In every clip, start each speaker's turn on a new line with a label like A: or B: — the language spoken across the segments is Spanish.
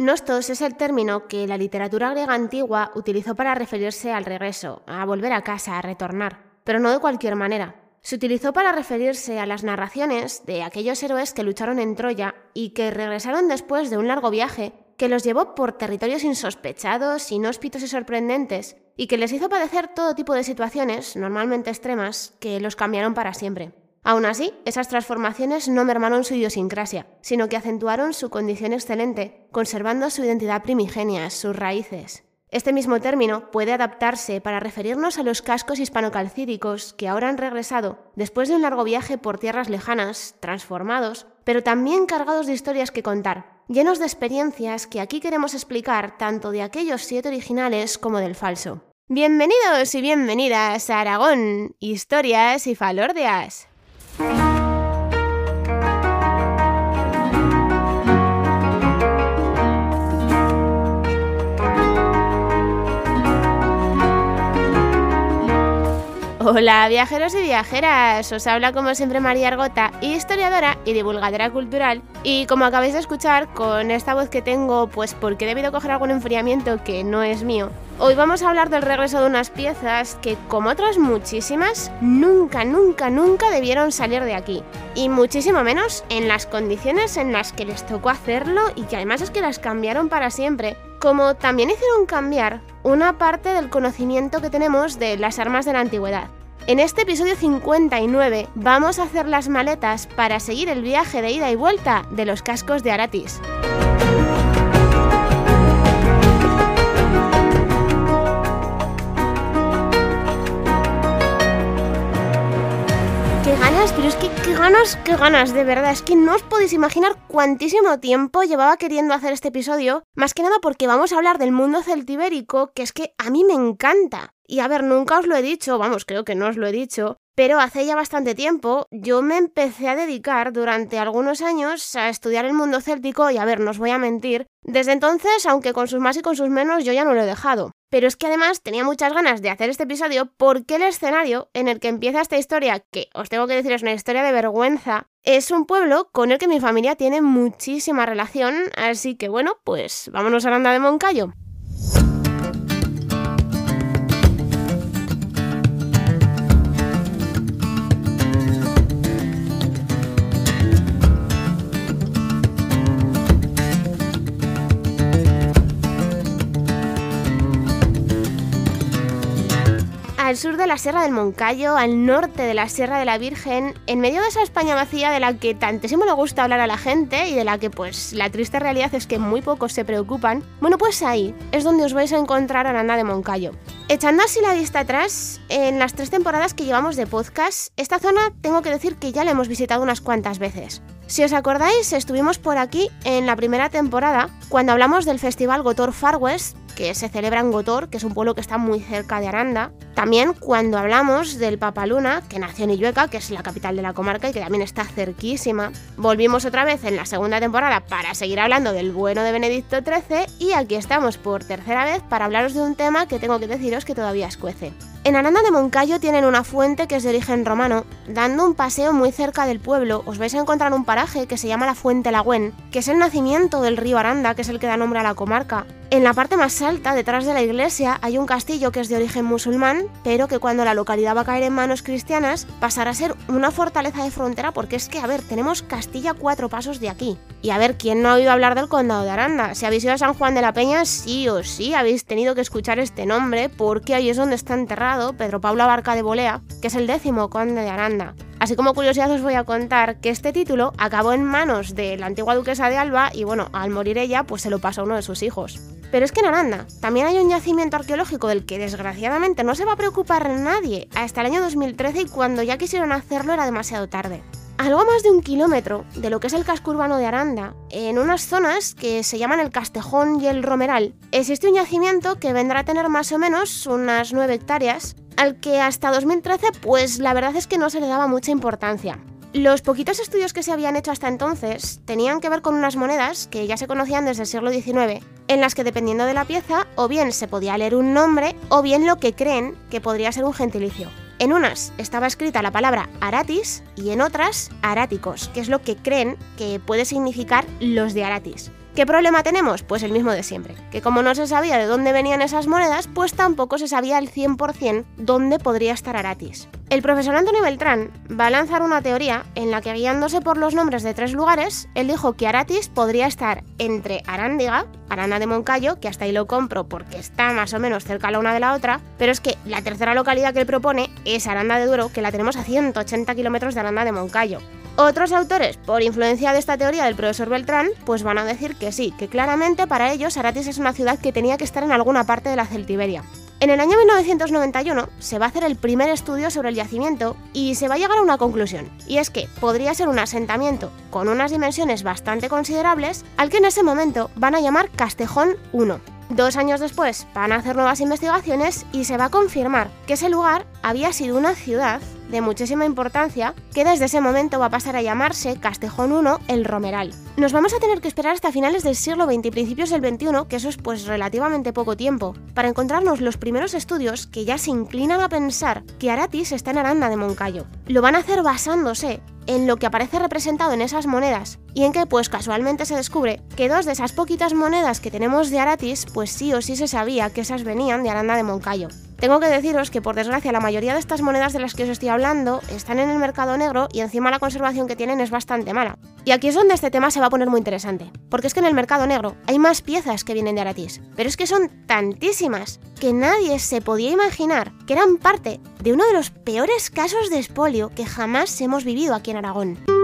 A: Nostos es el término que la literatura griega antigua utilizó para referirse al regreso, a volver a casa, a retornar, pero no de cualquier manera. Se utilizó para referirse a las narraciones de aquellos héroes que lucharon en Troya y que regresaron después de un largo viaje que los llevó por territorios insospechados, inhóspitos y sorprendentes, y que les hizo padecer todo tipo de situaciones, normalmente extremas, que los cambiaron para siempre. Aún así, esas transformaciones no mermaron su idiosincrasia, sino que acentuaron su condición excelente, conservando su identidad primigenia, sus raíces. Este mismo término puede adaptarse para referirnos a los cascos hispanocalcídicos que ahora han regresado después de un largo viaje por tierras lejanas, transformados, pero también cargados de historias que contar, llenos de experiencias que aquí queremos explicar tanto de aquellos siete originales como del falso. Bienvenidos y bienvenidas a Aragón, historias y falordias. Hola viajeros y viajeras, os habla como siempre María Argota, historiadora y divulgadora cultural. Y como acabáis de escuchar con esta voz que tengo pues porque he debido coger algún enfriamiento que no es mío, hoy vamos a hablar del regreso de unas piezas que como otras muchísimas nunca, nunca, nunca debieron salir de aquí y muchísimo menos en las condiciones en las que les tocó hacerlo y que además es que las cambiaron para siempre como también hicieron cambiar una parte del conocimiento que tenemos de las armas de la antigüedad. En este episodio 59 vamos a hacer las maletas para seguir el viaje de ida y vuelta de los cascos de Aratis. Pero es que qué ganas, qué ganas, de verdad. Es que no os podéis imaginar cuantísimo tiempo llevaba queriendo hacer este episodio. Más que nada porque vamos a hablar del mundo celtibérico, que es que a mí me encanta. Y a ver, nunca os lo he dicho, vamos, creo que no os lo he dicho, pero hace ya bastante tiempo yo me empecé a dedicar durante algunos años a estudiar el mundo céltico y a ver, no os voy a mentir, desde entonces, aunque con sus más y con sus menos, yo ya no lo he dejado. Pero es que además tenía muchas ganas de hacer este episodio porque el escenario en el que empieza esta historia, que os tengo que decir es una historia de vergüenza, es un pueblo con el que mi familia tiene muchísima relación, así que bueno, pues vámonos a Aranda de Moncayo. Al sur de la Sierra del Moncayo, al norte de la Sierra de la Virgen, en medio de esa España vacía de la que tantísimo le gusta hablar a la gente y de la que pues la triste realidad es que muy pocos se preocupan, bueno pues ahí es donde os vais a encontrar a de Moncayo. Echando así la vista atrás, en las tres temporadas que llevamos de podcast, esta zona tengo que decir que ya la hemos visitado unas cuantas veces. Si os acordáis, estuvimos por aquí en la primera temporada, cuando hablamos del festival Gotor Far West, que se celebra en Gotor, que es un pueblo que está muy cerca de Aranda. También cuando hablamos del Papaluna, que nació en Illueca, que es la capital de la comarca y que también está cerquísima. Volvimos otra vez en la segunda temporada para seguir hablando del bueno de Benedicto XIII y aquí estamos por tercera vez para hablaros de un tema que tengo que deciros que todavía escuece. En Aranda de Moncayo tienen una fuente que es de origen romano. Dando un paseo muy cerca del pueblo, os vais a encontrar un paraje que se llama la Fuente Lagüen, que es el nacimiento del río Aranda, que es el que da nombre a la comarca. En la parte más alta, detrás de la iglesia, hay un castillo que es de origen musulmán, pero que cuando la localidad va a caer en manos cristianas, pasará a ser una fortaleza de frontera, porque es que, a ver, tenemos Castilla cuatro pasos de aquí. Y a ver, ¿quién no ha oído hablar del condado de Aranda? Si habéis ido a San Juan de la Peña, sí o sí habéis tenido que escuchar este nombre, porque ahí es donde está enterrado Pedro Pablo Abarca de Bolea, que es el décimo conde de Aranda. Así como curiosidad os voy a contar que este título acabó en manos de la antigua duquesa de Alba y bueno, al morir ella, pues se lo pasó a uno de sus hijos. Pero es que en Aranda también hay un yacimiento arqueológico del que desgraciadamente no se va a preocupar nadie hasta el año 2013 y cuando ya quisieron hacerlo era demasiado tarde algo más de un kilómetro de lo que es el casco urbano de Aranda, en unas zonas que se llaman el Castejón y el Romeral, existe un yacimiento que vendrá a tener más o menos unas 9 hectáreas, al que hasta 2013 pues la verdad es que no se le daba mucha importancia. Los poquitos estudios que se habían hecho hasta entonces tenían que ver con unas monedas que ya se conocían desde el siglo XIX, en las que dependiendo de la pieza, o bien se podía leer un nombre, o bien lo que creen que podría ser un gentilicio. En unas estaba escrita la palabra Aratis y en otras Aráticos, que es lo que creen que puede significar los de Aratis. ¿Qué problema tenemos? Pues el mismo de siempre, que como no se sabía de dónde venían esas monedas, pues tampoco se sabía al 100% dónde podría estar Aratis. El profesor Antonio Beltrán va a lanzar una teoría en la que guiándose por los nombres de tres lugares, él dijo que Aratis podría estar entre Arándiga, Arana de Moncayo, que hasta ahí lo compro porque está más o menos cerca la una de la otra, pero es que la tercera localidad que él propone es Aranda de Duero, que la tenemos a 180 kilómetros de Aranda de Moncayo. Otros autores, por influencia de esta teoría del profesor Beltrán, pues van a decir que sí, que claramente para ellos Aratis es una ciudad que tenía que estar en alguna parte de la Celtiberia. En el año 1991 se va a hacer el primer estudio sobre el yacimiento y se va a llegar a una conclusión, y es que podría ser un asentamiento con unas dimensiones bastante considerables al que en ese momento van a llamar Castejón 1. Dos años después van a hacer nuevas investigaciones y se va a confirmar que ese lugar había sido una ciudad de muchísima importancia que desde ese momento va a pasar a llamarse Castejón I el Romeral. Nos vamos a tener que esperar hasta finales del siglo XX y principios del XXI, que eso es pues relativamente poco tiempo, para encontrarnos los primeros estudios que ya se inclinan a pensar que Aratis está en Aranda de Moncayo. Lo van a hacer basándose en lo que aparece representado en esas monedas y en que pues casualmente se descubre que dos de esas poquitas monedas que tenemos de Aratis pues sí o sí se sabía que esas venían de Aranda de Moncayo. Tengo que deciros que por desgracia la mayoría de estas monedas de las que os estoy hablando están en el mercado negro y encima la conservación que tienen es bastante mala. Y aquí es donde este tema se va a poner muy interesante, porque es que en el mercado negro hay más piezas que vienen de Aratis, pero es que son tantísimas que nadie se podía imaginar que eran parte de uno de los peores casos de espolio que jamás hemos vivido aquí en Aragón.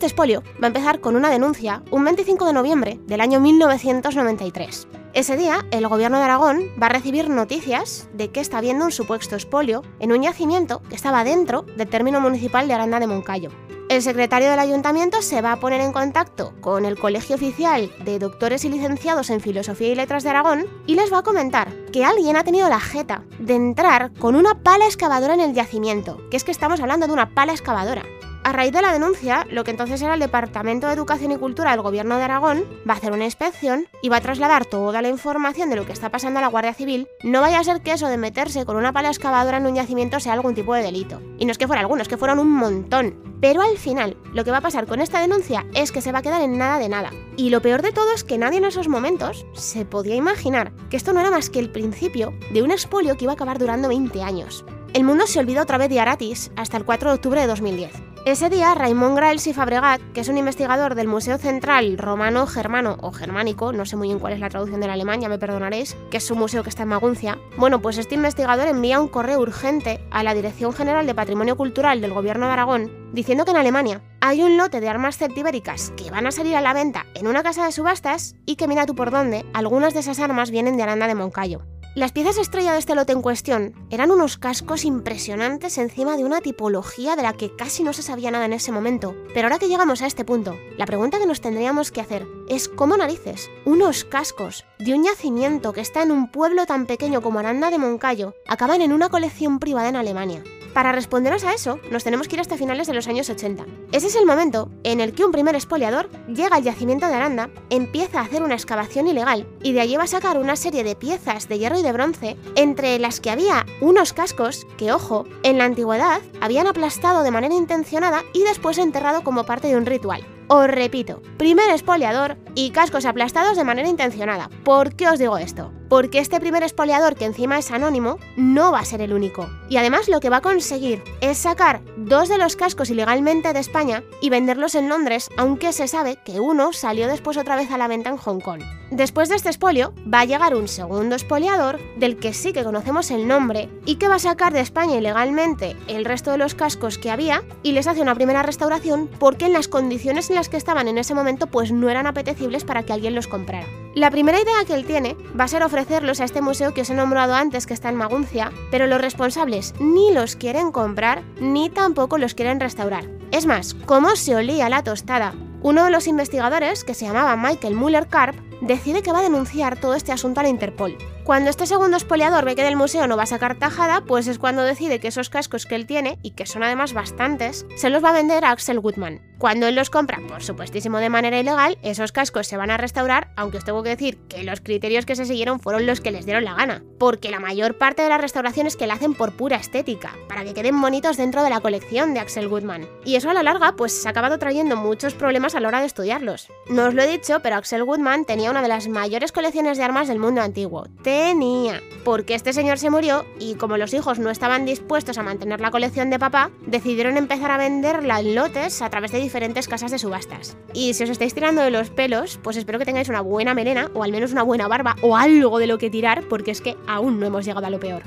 A: Este espolio va a empezar con una denuncia un 25 de noviembre del año 1993. Ese día, el gobierno de Aragón va a recibir noticias de que está habiendo un supuesto espolio en un yacimiento que estaba dentro del término municipal de Aranda de Moncayo. El secretario del ayuntamiento se va a poner en contacto con el Colegio Oficial de Doctores y Licenciados en Filosofía y Letras de Aragón y les va a comentar que alguien ha tenido la jeta de entrar con una pala excavadora en el yacimiento, que es que estamos hablando de una pala excavadora. A raíz de la denuncia, lo que entonces era el Departamento de Educación y Cultura del Gobierno de Aragón va a hacer una inspección y va a trasladar toda la información de lo que está pasando a la Guardia Civil. No vaya a ser que eso de meterse con una pala excavadora en un yacimiento sea algún tipo de delito. Y no es que fuera alguno, es que fueron un montón. Pero al final, lo que va a pasar con esta denuncia es que se va a quedar en nada de nada. Y lo peor de todo es que nadie en esos momentos se podía imaginar que esto no era más que el principio de un expolio que iba a acabar durando 20 años. El mundo se olvida otra vez de Aratis hasta el 4 de octubre de 2010. Ese día, Raimon Graels y Fabregat, que es un investigador del Museo Central Romano Germano o Germánico, no sé muy bien cuál es la traducción del alemán, ya me perdonaréis, que es un museo que está en Maguncia, bueno, pues este investigador envía un correo urgente a la Dirección General de Patrimonio Cultural del Gobierno de Aragón diciendo que en Alemania hay un lote de armas celtibéricas que van a salir a la venta en una casa de subastas y que mira tú por dónde, algunas de esas armas vienen de Aranda de Moncayo. Las piezas estrella de este lote en cuestión eran unos cascos impresionantes encima de una tipología de la que casi no se sabía nada en ese momento. Pero ahora que llegamos a este punto, la pregunta que nos tendríamos que hacer es cómo narices unos cascos de un yacimiento que está en un pueblo tan pequeño como Aranda de Moncayo acaban en una colección privada en Alemania. Para responderos a eso, nos tenemos que ir hasta finales de los años 80. Ese es el momento en el que un primer expoliador llega al yacimiento de Aranda, empieza a hacer una excavación ilegal y de allí va a sacar una serie de piezas de hierro y de bronce, entre las que había unos cascos que, ojo, en la antigüedad habían aplastado de manera intencionada y después enterrado como parte de un ritual. Os repito, primer expoliador y cascos aplastados de manera intencionada. ¿Por qué os digo esto? Porque este primer expoliador, que encima es anónimo, no va a ser el único. Y además lo que va a conseguir es sacar dos de los cascos ilegalmente de España y venderlos en Londres, aunque se sabe que uno salió después otra vez a la venta en Hong Kong. Después de este expolio, va a llegar un segundo expoliador, del que sí que conocemos el nombre, y que va a sacar de España ilegalmente el resto de los cascos que había y les hace una primera restauración porque en las condiciones en las que estaban en ese momento pues no eran apetecibles para que alguien los comprara. La primera idea que él tiene va a ser ofrecerlos a este museo que os he nombrado antes que está en Maguncia, pero los responsables ni los quieren comprar ni tampoco los quieren restaurar. Es más, ¿cómo se olía la tostada? Uno de los investigadores, que se llamaba Michael Muller Karp, decide que va a denunciar todo este asunto a la Interpol. Cuando este segundo espoliador ve que del museo no va a sacar tajada, pues es cuando decide que esos cascos que él tiene, y que son además bastantes, se los va a vender a Axel Goodman. Cuando él los compra, por supuestísimo de manera ilegal, esos cascos se van a restaurar, aunque os tengo que decir que los criterios que se siguieron fueron los que les dieron la gana, porque la mayor parte de las restauraciones que la hacen por pura estética, para que queden bonitos dentro de la colección de Axel Goodman. Y eso a la larga, pues se ha acabado trayendo muchos problemas a la hora de estudiarlos. No os lo he dicho, pero Axel Goodman tenía una de las mayores colecciones de armas del mundo antiguo. Tenía. Porque este señor se murió y como los hijos no estaban dispuestos a mantener la colección de papá, decidieron empezar a venderla en lotes a través de diferentes casas de subastas. Y si os estáis tirando de los pelos, pues espero que tengáis una buena melena o al menos una buena barba o algo de lo que tirar porque es que aún no hemos llegado a lo peor.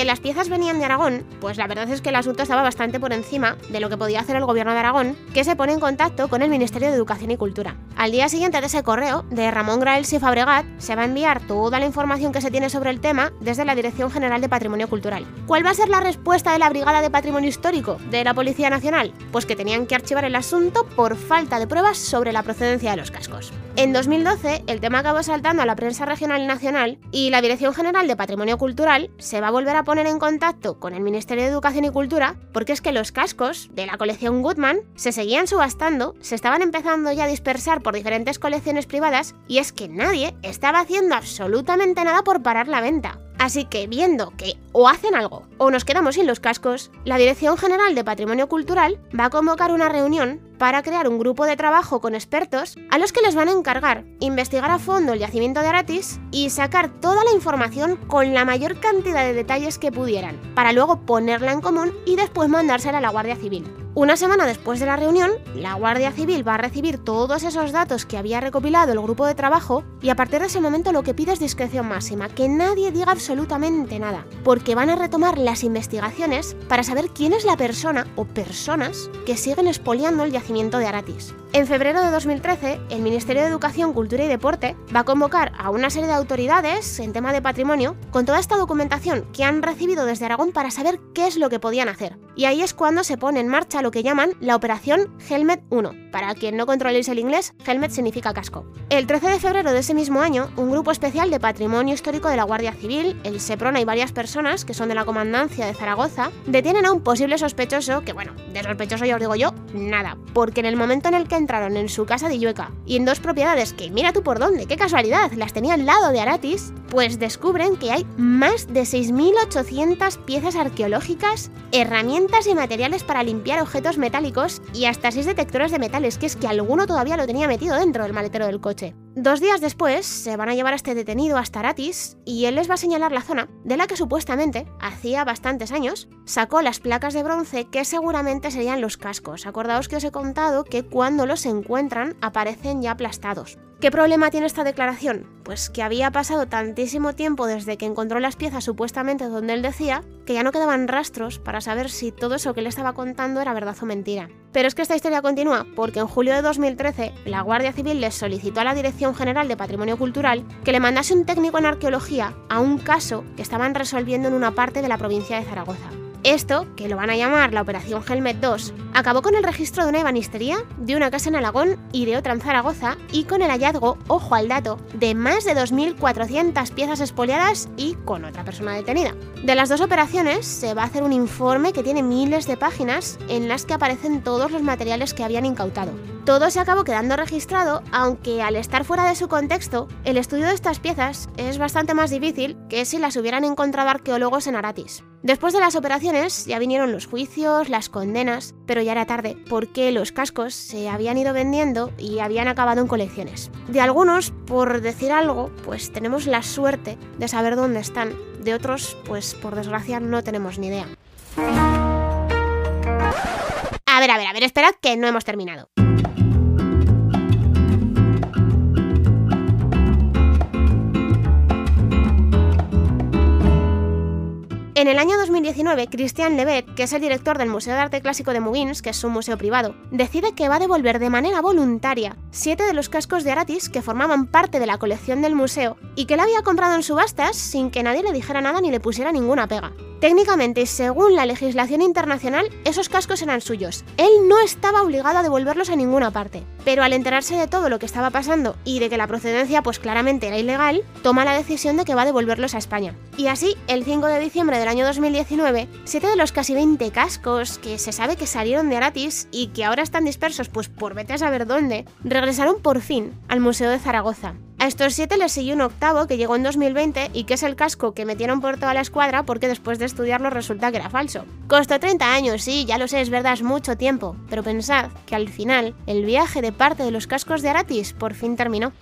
A: Aunque las piezas venían de Aragón, pues la verdad es que el asunto estaba bastante por encima de lo que podía hacer el gobierno de Aragón, que se pone en contacto con el Ministerio de Educación y Cultura. Al día siguiente de ese correo, de Ramón Graels y Fabregat, se va a enviar toda la información que se tiene sobre el tema desde la Dirección General de Patrimonio Cultural. ¿Cuál va a ser la respuesta de la Brigada de Patrimonio Histórico de la Policía Nacional? Pues que tenían que archivar el asunto por falta de pruebas sobre la procedencia de los cascos. En 2012, el tema acabó saltando a la prensa regional y nacional y la Dirección General de Patrimonio Cultural se va a volver a poner en contacto con el Ministerio de Educación y Cultura porque es que los cascos de la colección Goodman se seguían subastando, se estaban empezando ya a dispersar por diferentes colecciones privadas y es que nadie estaba haciendo absolutamente nada por parar la venta. Así que viendo que o hacen algo o nos quedamos sin los cascos, la Dirección General de Patrimonio Cultural va a convocar una reunión para crear un grupo de trabajo con expertos a los que les van a encargar investigar a fondo el yacimiento de Aratis y sacar toda la información con la mayor cantidad de detalles que pudieran, para luego ponerla en común y después mandársela a la Guardia Civil. Una semana después de la reunión, la Guardia Civil va a recibir todos esos datos que había recopilado el grupo de trabajo y a partir de ese momento lo que pide es discreción máxima, que nadie diga absolutamente nada, porque van a retomar las investigaciones para saber quién es la persona o personas que siguen expoliando el yacimiento de Aratis. En febrero de 2013, el Ministerio de Educación, Cultura y Deporte va a convocar a una serie de autoridades en tema de patrimonio con toda esta documentación que han recibido desde Aragón para saber qué es lo que podían hacer. Y ahí es cuando se pone en marcha lo que llaman la Operación Helmet 1. Para quien no controléis el inglés, helmet significa casco. El 13 de febrero de ese mismo año, un grupo especial de patrimonio histórico de la Guardia Civil, el SEPRONA y varias personas que son de la comandancia de Zaragoza, detienen a un posible sospechoso que, bueno, de sospechoso ya os digo yo, nada, porque en el momento en el que entraron en su casa de Illueca y en dos propiedades que mira tú por dónde, qué casualidad, las tenía al lado de Aratis, pues descubren que hay más de 6.800 piezas arqueológicas, herramientas y materiales para limpiar objetos metálicos y hasta 6 detectores de metales, que es que alguno todavía lo tenía metido dentro del maletero del coche. Dos días después se van a llevar a este detenido hasta Aratis y él les va a señalar la zona de la que supuestamente, hacía bastantes años, sacó las placas de bronce que seguramente serían los cascos. Acordaos que os he contado que cuando los encuentran aparecen ya aplastados. ¿Qué problema tiene esta declaración? Pues que había pasado tantísimo tiempo desde que encontró las piezas supuestamente donde él decía que ya no quedaban rastros para saber si todo eso que le estaba contando era verdad o mentira. Pero es que esta historia continúa porque en julio de 2013 la Guardia Civil les solicitó a la Dirección General de Patrimonio Cultural que le mandase un técnico en arqueología a un caso que estaban resolviendo en una parte de la provincia de Zaragoza. Esto, que lo van a llamar la Operación Helmet 2, acabó con el registro de una ebanistería, de una casa en Alagón y de otra en Zaragoza, y con el hallazgo, ojo al dato, de más de 2.400 piezas expoliadas y con otra persona detenida. De las dos operaciones se va a hacer un informe que tiene miles de páginas en las que aparecen todos los materiales que habían incautado. Todo se acabó quedando registrado, aunque al estar fuera de su contexto, el estudio de estas piezas es bastante más difícil que si las hubieran encontrado arqueólogos en Aratis. Después de las operaciones ya vinieron los juicios, las condenas, pero ya era tarde, porque los cascos se habían ido vendiendo y habían acabado en colecciones. De algunos, por decir algo, pues tenemos la suerte de saber dónde están, de otros, pues por desgracia no tenemos ni idea. A ver, a ver, a ver, esperad que no hemos terminado. En el año 2019, Christian Levet, que es el director del Museo de Arte Clásico de Mugins, que es un museo privado, decide que va a devolver de manera voluntaria siete de los cascos de Aratis que formaban parte de la colección del museo y que él había comprado en subastas sin que nadie le dijera nada ni le pusiera ninguna pega. Técnicamente, según la legislación internacional, esos cascos eran suyos. Él no estaba obligado a devolverlos a ninguna parte. Pero al enterarse de todo lo que estaba pasando y de que la procedencia pues claramente era ilegal, toma la decisión de que va a devolverlos a España. Y así, el 5 de diciembre del año 2019, siete de los casi 20 cascos que se sabe que salieron de Aratis y que ahora están dispersos pues por vete a saber dónde, regresaron por fin al Museo de Zaragoza. A estos siete les siguió un octavo que llegó en 2020 y que es el casco que metieron por toda la escuadra porque después de estudiarlo resulta que era falso. Costó 30 años, sí, ya lo sé, es verdad, es mucho tiempo, pero pensad que al final el viaje de parte de los cascos de Aratis por fin terminó.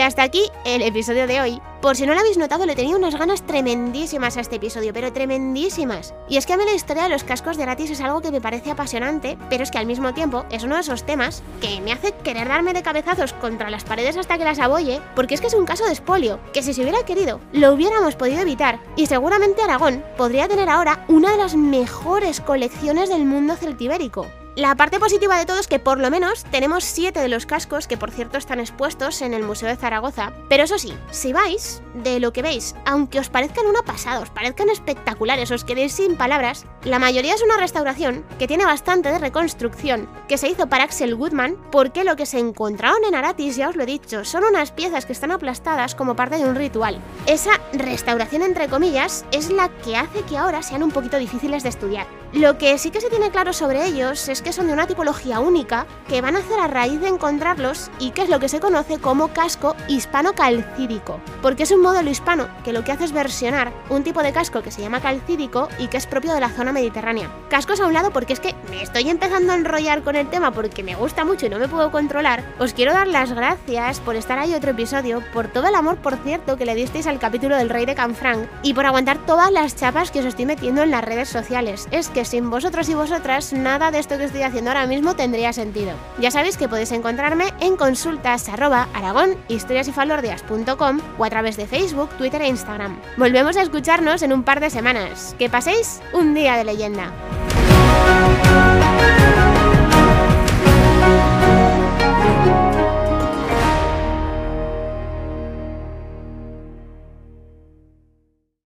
A: Y hasta aquí el episodio de hoy. Por si no lo habéis notado, le tenía unas ganas tremendísimas a este episodio, pero tremendísimas. Y es que a mí la historia de los cascos de Aratis es algo que me parece apasionante, pero es que al mismo tiempo es uno de esos temas que me hace querer darme de cabezazos contra las paredes hasta que las abolle, porque es que es un caso de espolio, que si se hubiera querido, lo hubiéramos podido evitar. Y seguramente Aragón podría tener ahora una de las mejores colecciones del mundo celtibérico. La parte positiva de todo es que por lo menos tenemos 7 de los cascos que por cierto están expuestos en el Museo de Zaragoza, pero eso sí, si vais, de lo que veis, aunque os parezcan una pasada, os parezcan espectaculares, os quedéis sin palabras, la mayoría es una restauración que tiene bastante de reconstrucción, que se hizo para Axel Goodman, porque lo que se encontraron en Aratis, ya os lo he dicho, son unas piezas que están aplastadas como parte de un ritual. Esa restauración entre comillas es la que hace que ahora sean un poquito difíciles de estudiar. Lo que sí que se tiene claro sobre ellos es que son de una tipología única que van a hacer a raíz de encontrarlos y que es lo que se conoce como casco hispano-calcídico, porque es un modelo hispano que lo que hace es versionar un tipo de casco que se llama calcídico y que es propio de la zona mediterránea. Cascos a un lado porque es que me estoy empezando a enrollar con el tema porque me gusta mucho y no me puedo controlar. Os quiero dar las gracias por estar ahí otro episodio, por todo el amor, por cierto, que le disteis al capítulo del Rey de Canfranc y por aguantar todas las chapas que os estoy metiendo en las redes sociales. Es que sin vosotros y vosotras nada de esto que estoy haciendo ahora mismo tendría sentido. Ya sabéis que podéis encontrarme en consultas aragón o a través de Facebook, Twitter e Instagram. Volvemos a escucharnos en un par de semanas. Que paséis un día de leyenda.